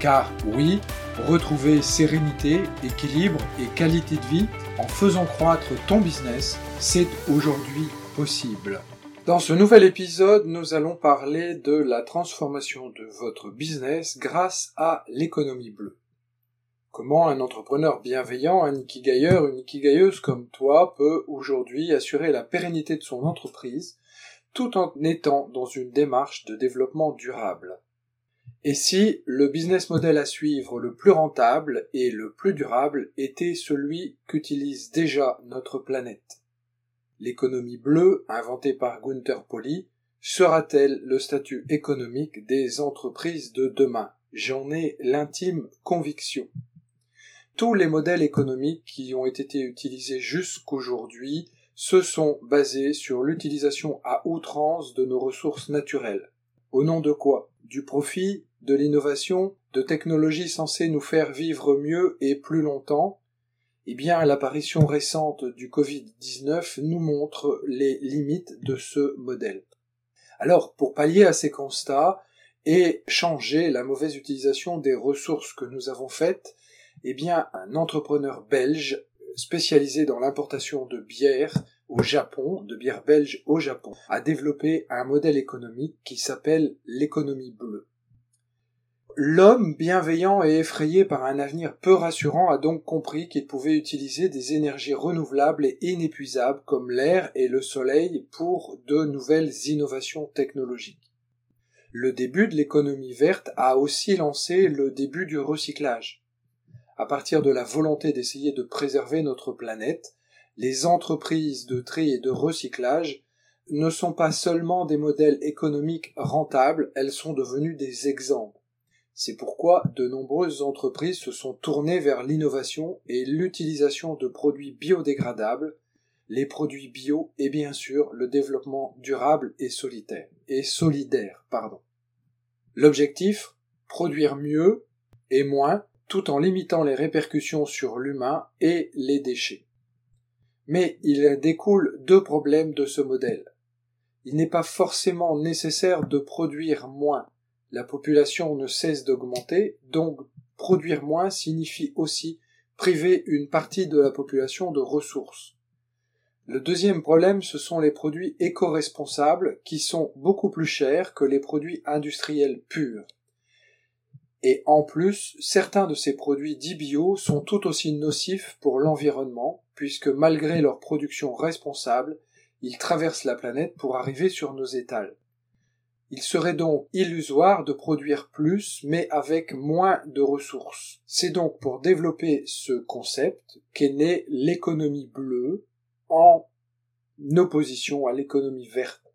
Car oui, retrouver sérénité, équilibre et qualité de vie en faisant croître ton business, c'est aujourd'hui possible. Dans ce nouvel épisode, nous allons parler de la transformation de votre business grâce à l'économie bleue. Comment un entrepreneur bienveillant, un ikigailleur, une ikigailleuse comme toi peut aujourd'hui assurer la pérennité de son entreprise tout en étant dans une démarche de développement durable? Et si le business model à suivre le plus rentable et le plus durable était celui qu'utilise déjà notre planète? L'économie bleue, inventée par Gunther Pauli, sera-t-elle le statut économique des entreprises de demain? J'en ai l'intime conviction. Tous les modèles économiques qui ont été utilisés jusqu'aujourd'hui se sont basés sur l'utilisation à outrance de nos ressources naturelles. Au nom de quoi? Du profit, de l'innovation, de technologies censées nous faire vivre mieux et plus longtemps, eh bien, l'apparition récente du Covid-19 nous montre les limites de ce modèle. Alors, pour pallier à ces constats et changer la mauvaise utilisation des ressources que nous avons faites, eh bien, un entrepreneur belge spécialisé dans l'importation de bière au Japon, de bière belge au Japon, a développé un modèle économique qui s'appelle l'économie bleue. L'homme bienveillant et effrayé par un avenir peu rassurant a donc compris qu'il pouvait utiliser des énergies renouvelables et inépuisables comme l'air et le soleil pour de nouvelles innovations technologiques. Le début de l'économie verte a aussi lancé le début du recyclage. À partir de la volonté d'essayer de préserver notre planète, les entreprises de tri et de recyclage ne sont pas seulement des modèles économiques rentables, elles sont devenues des exemples. C'est pourquoi de nombreuses entreprises se sont tournées vers l'innovation et l'utilisation de produits biodégradables, les produits bio et bien sûr le développement durable et solidaire. L'objectif produire mieux et moins tout en limitant les répercussions sur l'humain et les déchets. Mais il découle deux problèmes de ce modèle. Il n'est pas forcément nécessaire de produire moins, la population ne cesse d'augmenter, donc produire moins signifie aussi priver une partie de la population de ressources. Le deuxième problème, ce sont les produits éco-responsables qui sont beaucoup plus chers que les produits industriels purs. Et en plus, certains de ces produits dits bio sont tout aussi nocifs pour l'environnement, puisque malgré leur production responsable, ils traversent la planète pour arriver sur nos étals. Il serait donc illusoire de produire plus, mais avec moins de ressources. C'est donc pour développer ce concept qu'est née l'économie bleue en opposition à l'économie verte.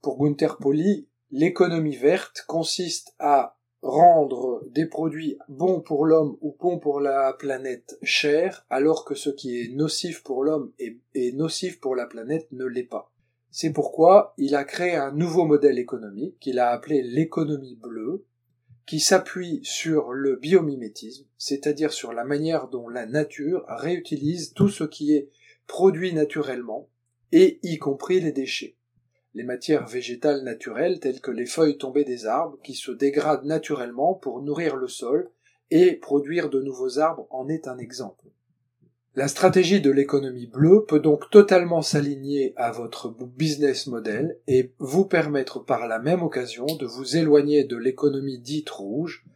Pour Gunther Pauli, l'économie verte consiste à rendre des produits bons pour l'homme ou bons pour la planète chers, alors que ce qui est nocif pour l'homme et, nocif pour la planète ne l'est pas. C'est pourquoi il a créé un nouveau modèle économique qu'il a appelé l'économie bleue, qui s'appuie sur le biomimétisme, c'est-à-dire sur la manière dont la nature réutilise tout ce qui est produit naturellement, et y compris les déchets. Les matières végétales naturelles telles que les feuilles tombées des arbres qui se dégradent naturellement pour nourrir le sol et produire de nouveaux arbres en est un exemple. La stratégie de l'économie bleue peut donc totalement s'aligner à votre business model et vous permettre par la même occasion de vous éloigner de l'économie dite rouge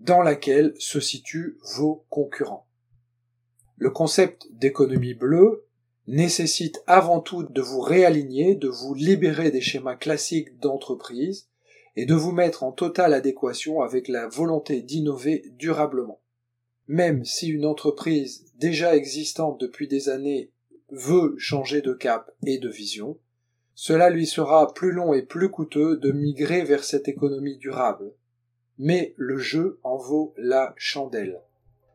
dans laquelle se situent vos concurrents. Le concept d'économie bleue nécessite avant tout de vous réaligner, de vous libérer des schémas classiques d'entreprise et de vous mettre en totale adéquation avec la volonté d'innover durablement même si une entreprise déjà existante depuis des années veut changer de cap et de vision, cela lui sera plus long et plus coûteux de migrer vers cette économie durable. Mais le jeu en vaut la chandelle.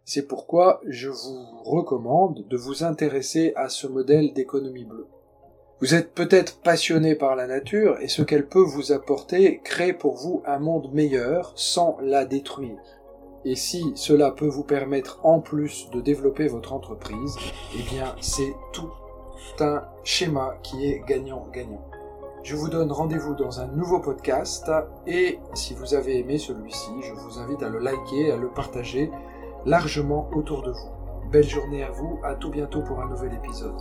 C'est pourquoi je vous recommande de vous intéresser à ce modèle d'économie bleue. Vous êtes peut-être passionné par la nature et ce qu'elle peut vous apporter crée pour vous un monde meilleur sans la détruire. Et si cela peut vous permettre en plus de développer votre entreprise, eh bien c'est tout un schéma qui est gagnant-gagnant. Je vous donne rendez-vous dans un nouveau podcast et si vous avez aimé celui-ci, je vous invite à le liker, à le partager largement autour de vous. Belle journée à vous, à tout bientôt pour un nouvel épisode.